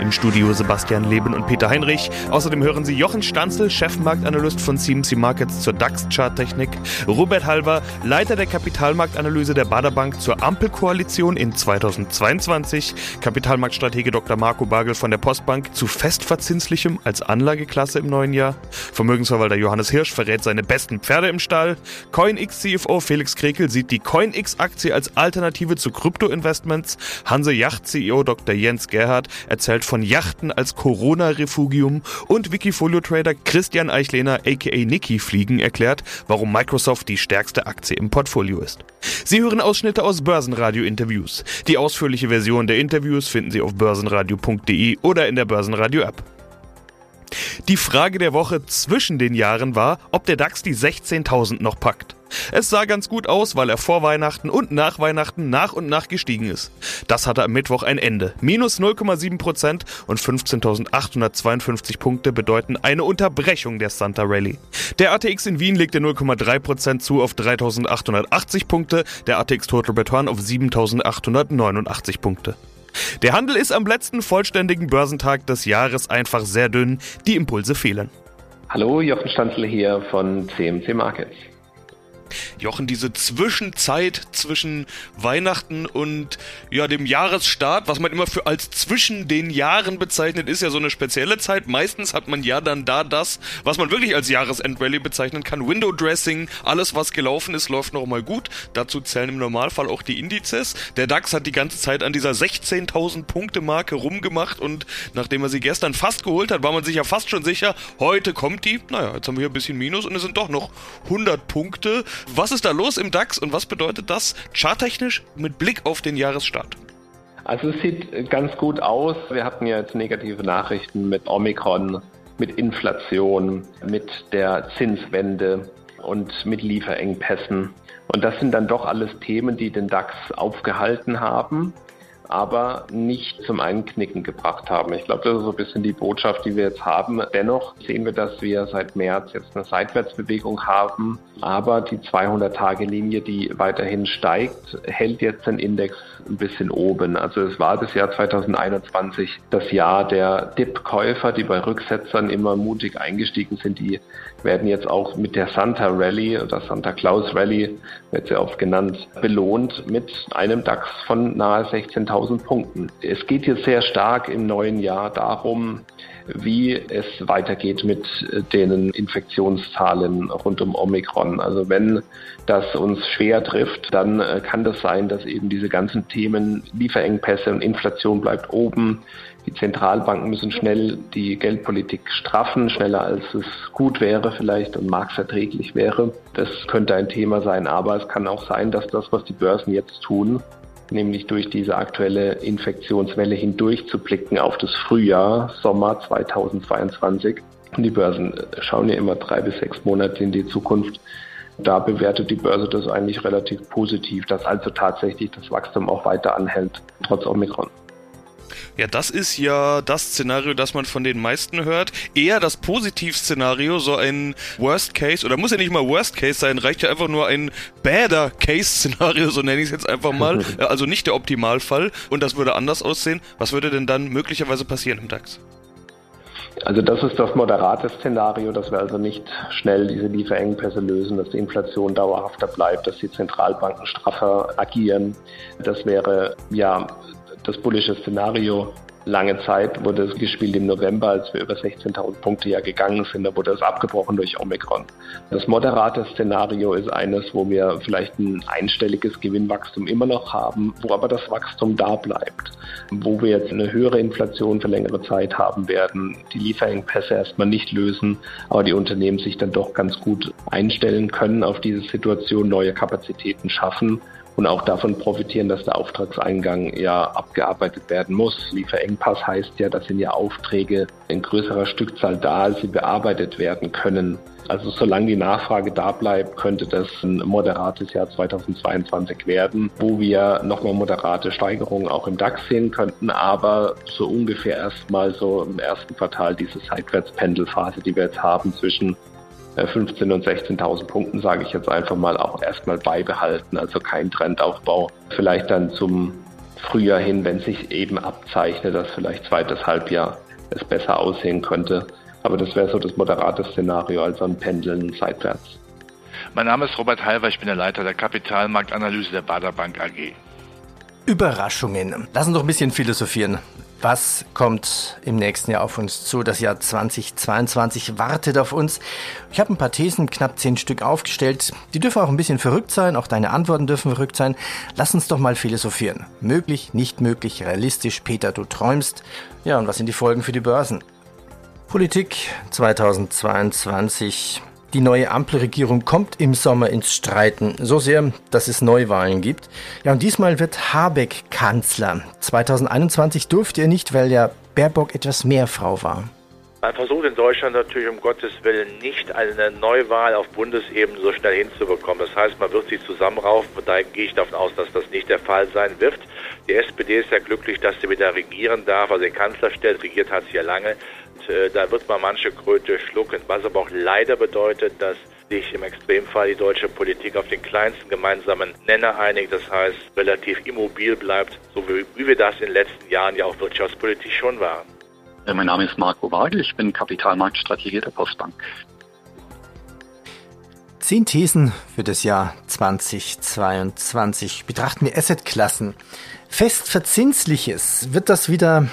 Im Studio Sebastian Leben und Peter Heinrich. Außerdem hören Sie Jochen Stanzel, Chefmarktanalyst von CMC Markets zur DAX-Charttechnik, Robert Halver, Leiter der Kapitalmarktanalyse der Baderbank zur Ampelkoalition in 2022, Kapitalmarktstratege Dr. Marco Bagel von der Postbank zu Festverzinslichem als Anlageklasse im neuen Jahr, Vermögensverwalter Johannes Hirsch verrät seine besten Pferde im Stall, CoinX-CFO Felix Krekel sieht die CoinX-Aktie als Alternative zu Krypto-Investments, Hanse Yacht-CEO Dr. Jens Gerhardt erzählt von Yachten als Corona-Refugium und Wikifolio-Trader Christian Eichlehner aka Nicky Fliegen erklärt, warum Microsoft die stärkste Aktie im Portfolio ist. Sie hören Ausschnitte aus Börsenradio-Interviews. Die ausführliche Version der Interviews finden Sie auf börsenradio.de oder in der Börsenradio-App. Die Frage der Woche zwischen den Jahren war, ob der DAX die 16.000 noch packt. Es sah ganz gut aus, weil er vor Weihnachten und nach Weihnachten nach und nach gestiegen ist. Das hatte am Mittwoch ein Ende. Minus 0,7% und 15.852 Punkte bedeuten eine Unterbrechung der Santa Rally. Der ATX in Wien legte 0,3% zu auf 3.880 Punkte, der ATX Total Return auf 7.889 Punkte. Der Handel ist am letzten vollständigen Börsentag des Jahres einfach sehr dünn, die Impulse fehlen. Hallo, Jochen Stanzle hier von CMC Markets. Jochen, diese Zwischenzeit zwischen Weihnachten und ja, dem Jahresstart, was man immer für als zwischen den Jahren bezeichnet, ist ja so eine spezielle Zeit. Meistens hat man ja dann da das, was man wirklich als Jahresendrallye bezeichnen kann. Window Dressing, alles was gelaufen ist, läuft nochmal gut. Dazu zählen im Normalfall auch die Indizes. Der DAX hat die ganze Zeit an dieser 16.000 Punkte Marke rumgemacht und nachdem er sie gestern fast geholt hat, war man sich ja fast schon sicher, heute kommt die. Naja, jetzt haben wir hier ein bisschen Minus und es sind doch noch 100 Punkte. Was ist da los im DAX und was bedeutet das charttechnisch mit Blick auf den Jahresstart? Also es sieht ganz gut aus. Wir hatten ja jetzt negative Nachrichten mit Omikron, mit Inflation, mit der Zinswende und mit Lieferengpässen. Und das sind dann doch alles Themen, die den DAX aufgehalten haben aber nicht zum Einknicken gebracht haben. Ich glaube, das ist so ein bisschen die Botschaft, die wir jetzt haben. Dennoch sehen wir, dass wir seit März jetzt eine Seitwärtsbewegung haben, aber die 200-Tage-Linie, die weiterhin steigt, hält jetzt den Index ein bisschen oben. Also es war das Jahr 2021 das Jahr der Dip-Käufer, die bei Rücksetzern immer mutig eingestiegen sind. Die werden jetzt auch mit der Santa Rally oder Santa Claus Rally, wird sehr oft genannt, belohnt mit einem DAX von nahe 16.000 1000 Punkten. Es geht jetzt sehr stark im neuen Jahr darum, wie es weitergeht mit den Infektionszahlen rund um Omikron. Also wenn das uns schwer trifft, dann äh, kann das sein, dass eben diese ganzen Themen Lieferengpässe und Inflation bleibt oben. Die Zentralbanken müssen schnell die Geldpolitik straffen, schneller als es gut wäre vielleicht und marktverträglich wäre. Das könnte ein Thema sein, aber es kann auch sein, dass das, was die Börsen jetzt tun, nämlich durch diese aktuelle Infektionswelle hindurch zu blicken auf das Frühjahr, Sommer 2022. Und die Börsen schauen ja immer drei bis sechs Monate in die Zukunft. Da bewertet die Börse das eigentlich relativ positiv, dass also tatsächlich das Wachstum auch weiter anhält, trotz Omikron. Ja, das ist ja das Szenario, das man von den meisten hört. Eher das Positiv-Szenario, so ein Worst Case, oder muss ja nicht mal Worst Case sein, reicht ja einfach nur ein Better Case-Szenario, so nenne ich es jetzt einfach mal. also nicht der Optimalfall. Und das würde anders aussehen. Was würde denn dann möglicherweise passieren im DAX? Also das ist das moderate Szenario, dass wir also nicht schnell diese Lieferengpässe lösen, dass die Inflation dauerhafter bleibt, dass die Zentralbanken straffer agieren. Das wäre ja das bullische Szenario. Lange Zeit wurde es gespielt im November, als wir über 16.000 Punkte ja gegangen sind. Da wurde es abgebrochen durch Omikron. Das moderate Szenario ist eines, wo wir vielleicht ein einstelliges Gewinnwachstum immer noch haben, wo aber das Wachstum da bleibt. Wo wir jetzt eine höhere Inflation für längere Zeit haben werden, die Lieferengpässe erstmal nicht lösen, aber die Unternehmen sich dann doch ganz gut einstellen können auf diese Situation, neue Kapazitäten schaffen und auch davon profitieren, dass der Auftragseingang ja abgearbeitet werden muss. Lieferengpass heißt ja, dass sind ja Aufträge in größerer Stückzahl da, als sie bearbeitet werden können. Also solange die Nachfrage da bleibt, könnte das ein moderates Jahr 2022 werden, wo wir nochmal moderate Steigerungen auch im DAX sehen könnten, aber so ungefähr erstmal so im ersten Quartal diese Seitwärtspendelphase, die wir jetzt haben zwischen 15.000 und 16.000 Punkten, sage ich jetzt einfach mal, auch erstmal beibehalten. Also kein Trendaufbau. Vielleicht dann zum Frühjahr hin, wenn sich eben abzeichnet, dass vielleicht zweites Halbjahr es besser aussehen könnte. Aber das wäre so das moderate Szenario, also ein Pendeln seitwärts. Mein Name ist Robert Halver, ich bin der Leiter der Kapitalmarktanalyse der Bader Bank AG. Überraschungen. Lass uns doch ein bisschen philosophieren. Was kommt im nächsten Jahr auf uns zu? Das Jahr 2022 wartet auf uns. Ich habe ein paar Thesen, knapp zehn Stück aufgestellt. Die dürfen auch ein bisschen verrückt sein, auch deine Antworten dürfen verrückt sein. Lass uns doch mal philosophieren. Möglich, nicht möglich, realistisch. Peter, du träumst. Ja, und was sind die Folgen für die Börsen? Politik 2022. Die neue Ampelregierung kommt im Sommer ins Streiten, so sehr, dass es Neuwahlen gibt. Ja, und diesmal wird Habeck Kanzler. 2021 durfte er nicht, weil ja Baerbock etwas mehr Frau war. Man versucht in Deutschland natürlich um Gottes Willen nicht eine Neuwahl auf Bundesebene so schnell hinzubekommen. Das heißt, man wird sich zusammenraufen. Daher gehe ich davon aus, dass das nicht der Fall sein wird. Die SPD ist ja glücklich, dass sie wieder regieren darf, also den Kanzler stellt. Regiert hat sie ja lange. Äh, da wird man manche Kröte schlucken, was aber auch leider bedeutet, dass sich im Extremfall die deutsche Politik auf den kleinsten gemeinsamen Nenner einigt, das heißt relativ immobil bleibt, so wie, wie wir das in den letzten Jahren ja auch wirtschaftspolitisch schon waren. Ja, mein Name ist Marco Wagel, ich bin Kapitalmarktstrategie der Postbank. Zehn Thesen für das Jahr 2022. Betrachten wir Assetklassen. Festverzinsliches. Wird das wieder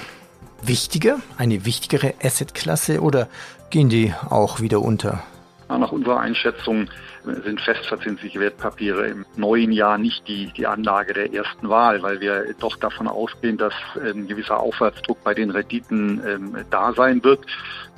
wichtiger, eine wichtigere Assetklasse oder gehen die auch wieder unter? Nach unserer Einschätzung sind festverzinsliche Wertpapiere im neuen Jahr nicht die, die Anlage der ersten Wahl, weil wir doch davon ausgehen, dass ein gewisser Aufwärtsdruck bei den Renditen ähm, da sein wird.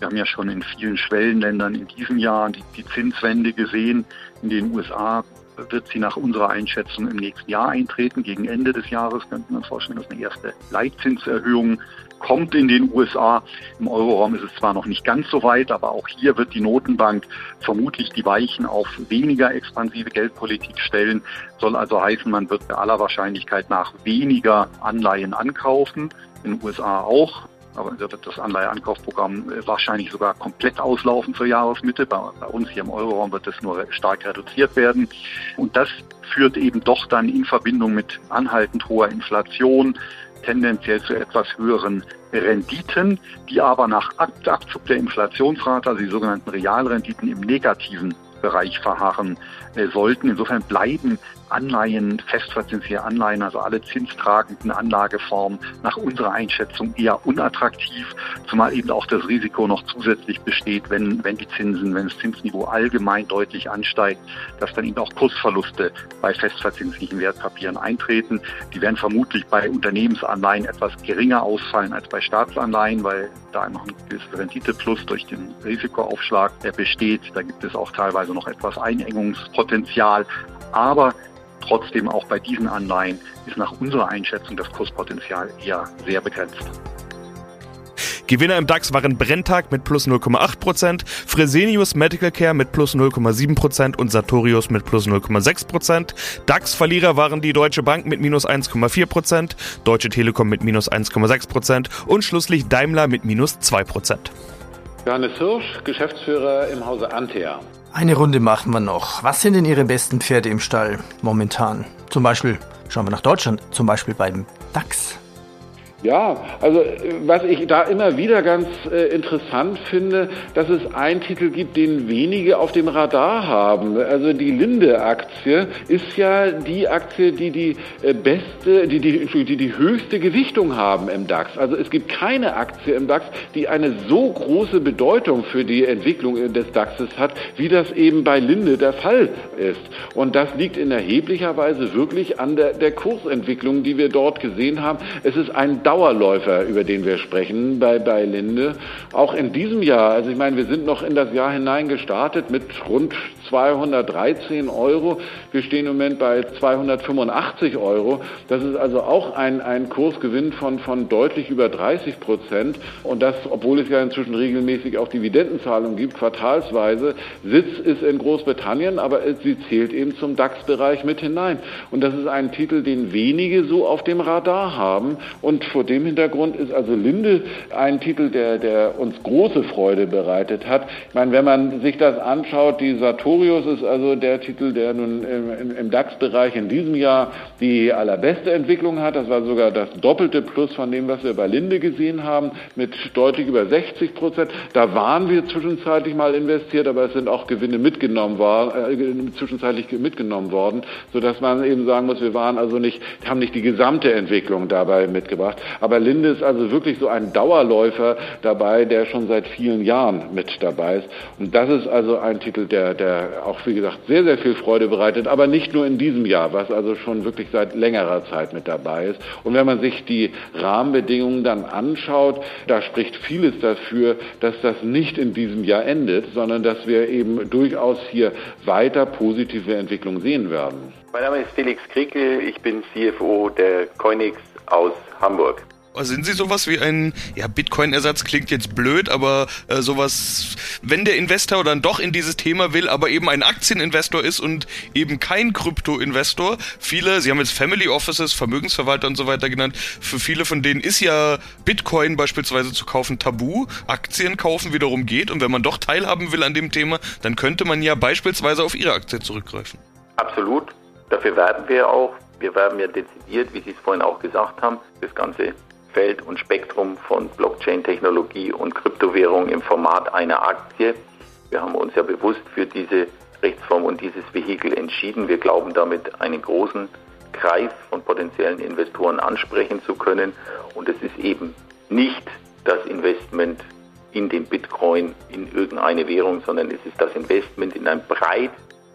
Wir haben ja schon in vielen Schwellenländern in diesem Jahr die, die Zinswende gesehen. In den USA wird sie nach unserer Einschätzung im nächsten Jahr eintreten. Gegen Ende des Jahres könnten wir uns vorstellen, dass eine erste Leitzinserhöhung kommt in den USA. Im Euroraum ist es zwar noch nicht ganz so weit, aber auch hier wird die Notenbank vermutlich die Weichen auf weniger expansive Geldpolitik stellen. Soll also heißen, man wird bei aller Wahrscheinlichkeit nach weniger Anleihen ankaufen. In den USA auch. Aber wird das Anleiheankaufprogramm äh, wahrscheinlich sogar komplett auslaufen zur Jahresmitte. Bei, bei uns hier im Euroraum wird es nur stark reduziert werden. Und das führt eben doch dann in Verbindung mit anhaltend hoher Inflation, tendenziell zu etwas höheren Renditen, die aber nach Abzug der Inflationsrate, also die sogenannten Realrenditen im negativen Bereich verharren äh, sollten. Insofern bleiben Anleihen, festverzinsliche Anleihen, also alle zinstragenden Anlageformen nach unserer Einschätzung eher unattraktiv, zumal eben auch das Risiko noch zusätzlich besteht, wenn, wenn die Zinsen, wenn das Zinsniveau allgemein deutlich ansteigt, dass dann eben auch Kursverluste bei festverzinslichen Wertpapieren eintreten. Die werden vermutlich bei Unternehmensanleihen etwas geringer ausfallen als bei Staatsanleihen, weil da noch ein gewisses Renditeplus durch den Risikoaufschlag besteht. Da gibt es auch teilweise noch etwas Einengungspotenzial. Aber Trotzdem auch bei diesen Anleihen ist nach unserer Einschätzung das Kurspotenzial eher sehr begrenzt. Gewinner im DAX waren Brenntag mit plus 0,8%, Fresenius Medical Care mit plus 0,7% und Sartorius mit plus 0,6%. DAX-Verlierer waren die Deutsche Bank mit minus 1,4%, Deutsche Telekom mit minus 1,6% und schlusslich Daimler mit minus 2%. Johannes Hirsch, Geschäftsführer im Hause Antea. Eine Runde machen wir noch. Was sind denn Ihre besten Pferde im Stall momentan? Zum Beispiel, schauen wir nach Deutschland, zum Beispiel beim DAX. Ja, also was ich da immer wieder ganz äh, interessant finde, dass es einen Titel gibt, den wenige auf dem Radar haben. Also die Linde-Aktie ist ja die Aktie, die die äh, beste, die die, die die höchste Gewichtung haben im DAX. Also es gibt keine Aktie im DAX, die eine so große Bedeutung für die Entwicklung des DAXes hat, wie das eben bei Linde der Fall ist. Und das liegt in erheblicher Weise wirklich an der, der Kursentwicklung, die wir dort gesehen haben. Es ist ein Dauerläufer, über den wir sprechen bei, bei Linde. Auch in diesem Jahr, also ich meine, wir sind noch in das Jahr hinein gestartet mit rund 213 Euro. Wir stehen im Moment bei 285 Euro. Das ist also auch ein, ein Kursgewinn von, von deutlich über 30 Prozent. Und das, obwohl es ja inzwischen regelmäßig auch Dividendenzahlungen gibt, quartalsweise. Sitz ist in Großbritannien, aber sie zählt eben zum DAX-Bereich mit hinein. Und das ist ein Titel, den wenige so auf dem Radar haben. Und vor dem Hintergrund ist also Linde ein Titel, der, der uns große Freude bereitet hat. Ich meine, wenn man sich das anschaut, die Sartorius ist also der Titel, der nun im, im DAX-Bereich in diesem Jahr die allerbeste Entwicklung hat. Das war sogar das doppelte Plus von dem, was wir bei Linde gesehen haben, mit deutlich über 60 Prozent. Da waren wir zwischenzeitlich mal investiert, aber es sind auch Gewinne mitgenommen worden, äh, zwischenzeitlich mitgenommen worden, sodass man eben sagen muss, wir waren also nicht, haben nicht die gesamte Entwicklung dabei mitgebracht. Aber Linde ist also wirklich so ein Dauerläufer dabei, der schon seit vielen Jahren mit dabei ist. Und das ist also ein Titel, der, der auch, wie gesagt, sehr, sehr viel Freude bereitet, aber nicht nur in diesem Jahr, was also schon wirklich seit längerer Zeit mit dabei ist. Und wenn man sich die Rahmenbedingungen dann anschaut, da spricht vieles dafür, dass das nicht in diesem Jahr endet, sondern dass wir eben durchaus hier weiter positive Entwicklungen sehen werden. Mein Name ist Felix Kriekel, ich bin CFO der Coinix aus Hamburg. Sind Sie sowas wie ein, ja, Bitcoin-Ersatz klingt jetzt blöd, aber äh, sowas, wenn der Investor dann doch in dieses Thema will, aber eben ein Aktieninvestor ist und eben kein Krypto-Investor. Viele, Sie haben jetzt Family Offices, Vermögensverwalter und so weiter genannt, für viele von denen ist ja Bitcoin beispielsweise zu kaufen tabu. Aktien kaufen wiederum geht und wenn man doch teilhaben will an dem Thema, dann könnte man ja beispielsweise auf Ihre Aktie zurückgreifen. Absolut. Dafür werben wir auch. Wir werben ja dezidiert, wie Sie es vorhin auch gesagt haben, das ganze Feld und Spektrum von Blockchain-Technologie und Kryptowährung im Format einer Aktie. Wir haben uns ja bewusst für diese Rechtsform und dieses Vehikel entschieden. Wir glauben damit einen großen Kreis von potenziellen Investoren ansprechen zu können. Und es ist eben nicht das Investment in den Bitcoin, in irgendeine Währung, sondern es ist das Investment in ein breit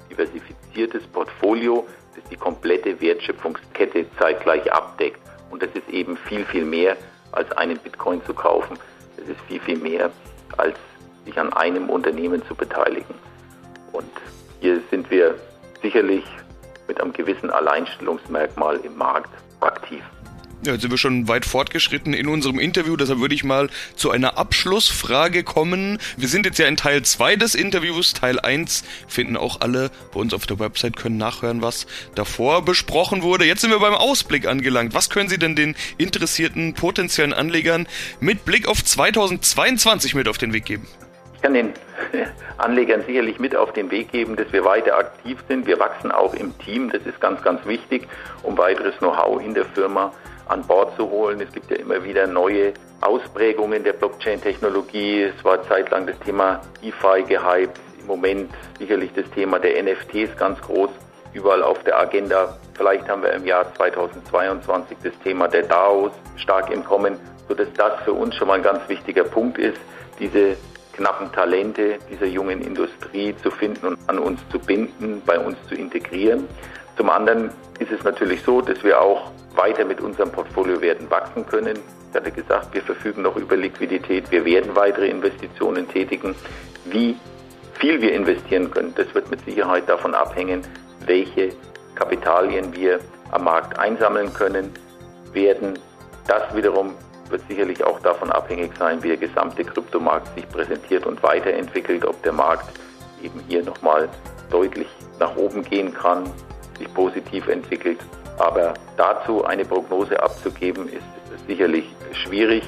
diversifiziertes Portfolio, das die komplette Wertschöpfungskette zeitgleich abdeckt. Und das ist eben viel, viel mehr als einen Bitcoin zu kaufen. Das ist viel, viel mehr als sich an einem Unternehmen zu beteiligen. Und hier sind wir sicherlich mit einem gewissen Alleinstellungsmerkmal im Markt aktiv. Ja, jetzt sind wir schon weit fortgeschritten in unserem Interview, deshalb würde ich mal zu einer Abschlussfrage kommen. Wir sind jetzt ja in Teil 2 des Interviews. Teil 1 finden auch alle bei uns auf der Website, können nachhören, was davor besprochen wurde. Jetzt sind wir beim Ausblick angelangt. Was können Sie denn den interessierten potenziellen Anlegern mit Blick auf 2022 mit auf den Weg geben? Ich kann den Anlegern sicherlich mit auf den Weg geben, dass wir weiter aktiv sind. Wir wachsen auch im Team, das ist ganz, ganz wichtig, um weiteres Know-how in der Firma an Bord zu holen. Es gibt ja immer wieder neue Ausprägungen der Blockchain-Technologie. Es war zeitlang das Thema DeFi gehypt. Im Moment sicherlich das Thema der NFTs ganz groß überall auf der Agenda. Vielleicht haben wir im Jahr 2022 das Thema der DAOs stark im Kommen, sodass das für uns schon mal ein ganz wichtiger Punkt ist, diese knappen Talente dieser jungen Industrie zu finden und an uns zu binden, bei uns zu integrieren. Zum anderen ist es natürlich so, dass wir auch weiter mit unserem Portfolio werden wachsen können. Ich hatte gesagt, wir verfügen noch über Liquidität. Wir werden weitere Investitionen tätigen. Wie viel wir investieren können, das wird mit Sicherheit davon abhängen, welche Kapitalien wir am Markt einsammeln können, werden. Das wiederum wird sicherlich auch davon abhängig sein, wie der gesamte Kryptomarkt sich präsentiert und weiterentwickelt, ob der Markt eben hier nochmal deutlich nach oben gehen kann, sich positiv entwickelt aber dazu eine Prognose abzugeben, ist sicherlich schwierig.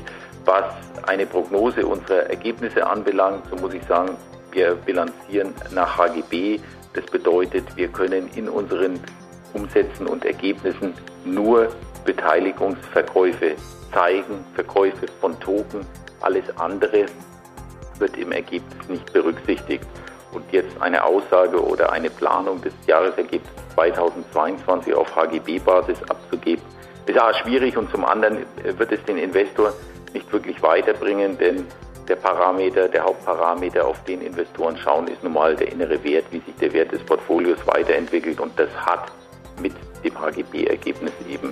Was eine Prognose unserer Ergebnisse anbelangt, so muss ich sagen, wir bilanzieren nach HGB. Das bedeutet, wir können in unseren Umsätzen und Ergebnissen nur Beteiligungsverkäufe zeigen, Verkäufe von Token. Alles andere wird im Ergebnis nicht berücksichtigt. Und jetzt eine Aussage oder eine Planung des Jahresergebnisses 2022 auf HGB-Basis abzugeben, ist A schwierig und zum anderen wird es den Investor nicht wirklich weiterbringen, denn der Parameter, der Hauptparameter, auf den Investoren schauen, ist nun mal der innere Wert, wie sich der Wert des Portfolios weiterentwickelt und das hat mit dem HGB-Ergebnis eben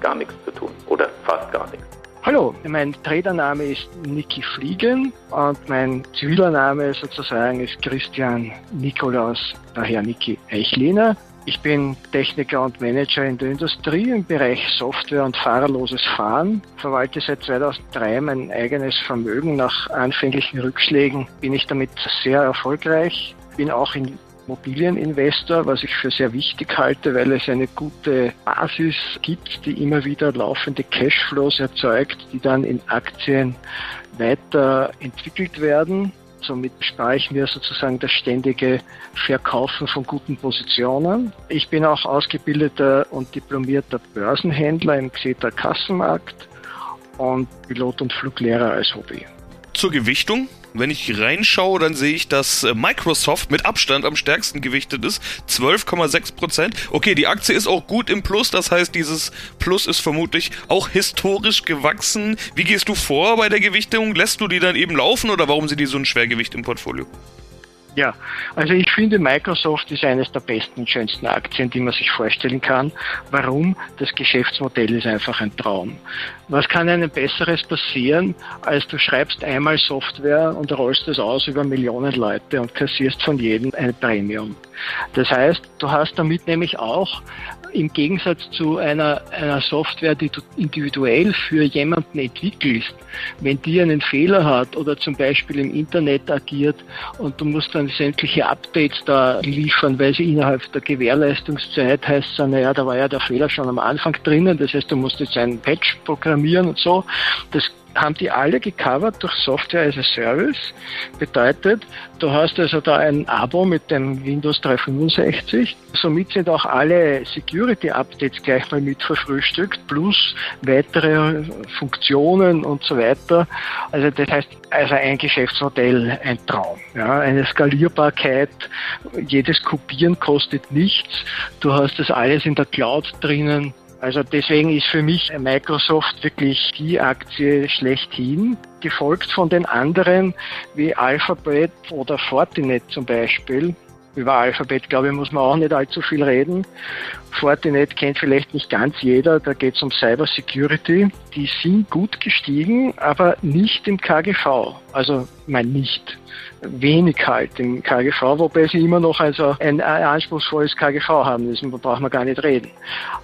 gar nichts zu tun oder fast gar nichts. Hallo, mein Tradername ist Niki Fliegen und mein ziviler Name sozusagen ist Christian Nikolaus, daher Niki Eichliner. Ich bin Techniker und Manager in der Industrie im Bereich Software und fahrerloses Fahren, verwalte seit 2003 mein eigenes Vermögen. Nach anfänglichen Rückschlägen bin ich damit sehr erfolgreich, bin auch in Immobilieninvestor, was ich für sehr wichtig halte, weil es eine gute Basis gibt, die immer wieder laufende Cashflows erzeugt, die dann in Aktien weiterentwickelt werden. Somit spare ich mir sozusagen das ständige Verkaufen von guten Positionen. Ich bin auch ausgebildeter und diplomierter Börsenhändler im Xeter Kassenmarkt und Pilot und Fluglehrer als Hobby. Zur Gewichtung wenn ich reinschaue, dann sehe ich, dass äh, Microsoft mit Abstand am stärksten gewichtet ist. 12,6 Prozent. Okay, die Aktie ist auch gut im Plus. Das heißt, dieses Plus ist vermutlich auch historisch gewachsen. Wie gehst du vor bei der Gewichtung? Lässt du die dann eben laufen oder warum sind die so ein Schwergewicht im Portfolio? Ja, also ich finde Microsoft ist eines der besten und schönsten Aktien, die man sich vorstellen kann. Warum? Das Geschäftsmodell ist einfach ein Traum. Was kann einem Besseres passieren, als du schreibst einmal Software und rollst es aus über Millionen Leute und kassierst von jedem ein Premium. Das heißt, du hast damit nämlich auch im Gegensatz zu einer, einer Software, die du individuell für jemanden entwickelst, wenn die einen Fehler hat oder zum Beispiel im Internet agiert und du musst dann sämtliche Updates da liefern, weil sie innerhalb der Gewährleistungszeit heißt, naja, da war ja der Fehler schon am Anfang drinnen, das heißt, du musst jetzt einen Patch programmieren und so. Das haben die alle gecovert durch Software as a Service. Bedeutet, du hast also da ein Abo mit dem Windows 365. Somit sind auch alle Security-Updates gleich mal mit verfrühstückt, plus weitere Funktionen und so weiter. Also das heißt, also ein Geschäftsmodell, ein Traum. Ja, eine Skalierbarkeit, jedes Kopieren kostet nichts. Du hast das alles in der Cloud drinnen also deswegen ist für mich Microsoft wirklich die Aktie schlechthin, gefolgt von den anderen wie Alphabet oder Fortinet zum Beispiel. Über Alphabet, glaube ich, muss man auch nicht allzu viel reden. Fortinet kennt vielleicht nicht ganz jeder, da geht es um Cyber Security. Die sind gut gestiegen, aber nicht im KGV. Also, mein nicht wenig halt im KGV, wobei sie immer noch also ein anspruchsvolles KGV haben, das braucht man gar nicht reden.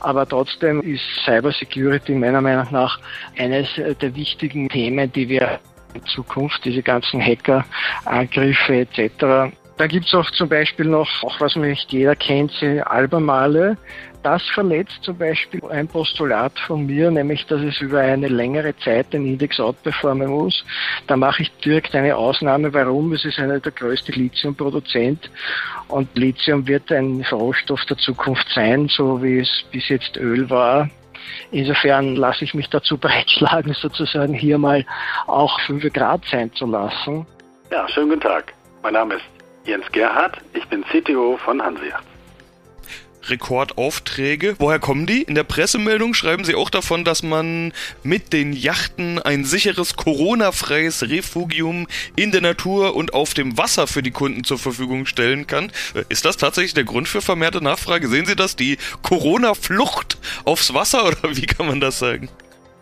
Aber trotzdem ist Cyber Security meiner Meinung nach eines der wichtigen Themen, die wir in Zukunft, diese ganzen Hackerangriffe etc. Da gibt es auch zum Beispiel noch, auch was nicht jeder kennt, die Albermale. Das verletzt zum Beispiel ein Postulat von mir, nämlich dass es über eine längere Zeit den Index outperformen muss. Da mache ich direkt eine Ausnahme. Warum? Es ist einer der größte Lithiumproduzent und Lithium wird ein Rohstoff der Zukunft sein, so wie es bis jetzt Öl war. Insofern lasse ich mich dazu breitschlagen, sozusagen hier mal auch 5 Grad sein zu lassen. Ja, schönen guten Tag. Mein Name ist Jens Gerhardt, ich bin CTO von Hanseacht. Rekordaufträge. Woher kommen die? In der Pressemeldung schreiben sie auch davon, dass man mit den Yachten ein sicheres Corona-freies Refugium in der Natur und auf dem Wasser für die Kunden zur Verfügung stellen kann. Äh, ist das tatsächlich der Grund für vermehrte Nachfrage? Sehen Sie das? Die Corona-Flucht aufs Wasser oder wie kann man das sagen?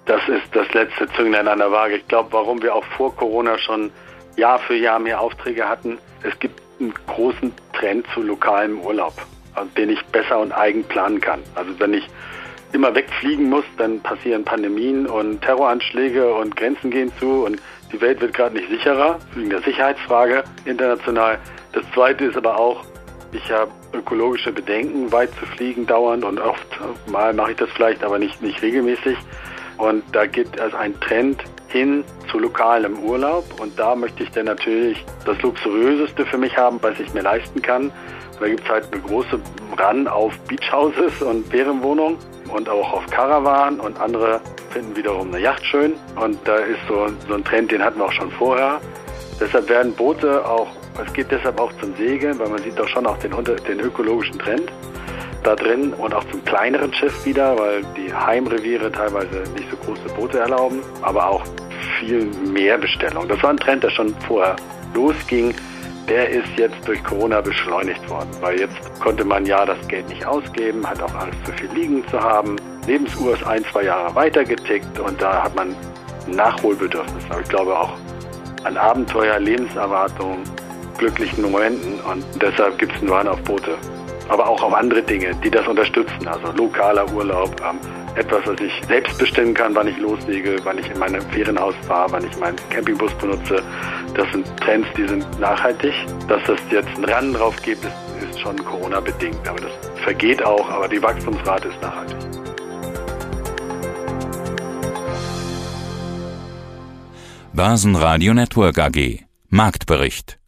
Das ist das letzte Zünglein an der Waage. Ich glaube, warum wir auch vor Corona schon Jahr für Jahr mehr Aufträge hatten. Es gibt einen großen Trend zu lokalem Urlaub den ich besser und eigen planen kann. Also wenn ich immer wegfliegen muss, dann passieren Pandemien und Terroranschläge und Grenzen gehen zu und die Welt wird gerade nicht sicherer, wegen der Sicherheitsfrage international. Das Zweite ist aber auch, ich habe ökologische Bedenken, weit zu fliegen dauernd und oft mal mache ich das vielleicht, aber nicht, nicht regelmäßig. Und da gibt es einen Trend hin zu lokalem Urlaub und da möchte ich dann natürlich das Luxuriöseste für mich haben, was ich mir leisten kann. Da gibt es halt eine große Run auf Beachhouses und Ferienwohnungen und auch auf Caravan und andere finden wiederum eine Yacht schön. Und da ist so, so ein Trend, den hatten wir auch schon vorher. Deshalb werden Boote auch, es geht deshalb auch zum Segeln, weil man sieht doch schon auch den, den ökologischen Trend da drin und auch zum kleineren Schiff wieder, weil die Heimreviere teilweise nicht so große Boote erlauben, aber auch viel mehr Bestellung. Das war ein Trend, der schon vorher losging der ist jetzt durch Corona beschleunigt worden, weil jetzt konnte man ja das Geld nicht ausgeben, hat auch Angst, zu viel liegen zu haben. Lebensuhr ist ein, zwei Jahre weiter getickt und da hat man Nachholbedürfnis. Aber ich glaube auch an Abenteuer, Lebenserwartung, glücklichen Momenten und deshalb gibt es einen Wahn auf Boote. Aber auch auf andere Dinge, die das unterstützen. Also lokaler Urlaub, ähm, etwas, was ich selbst bestimmen kann, wann ich loslege, wann ich in meinem Ferienhaus fahre, wann ich meinen Campingbus benutze. Das sind Trends, die sind nachhaltig. Dass es jetzt einen Rand drauf gibt, ist, ist schon Corona-bedingt. Aber das vergeht auch, aber die Wachstumsrate ist nachhaltig. Börsenradio Network AG Marktbericht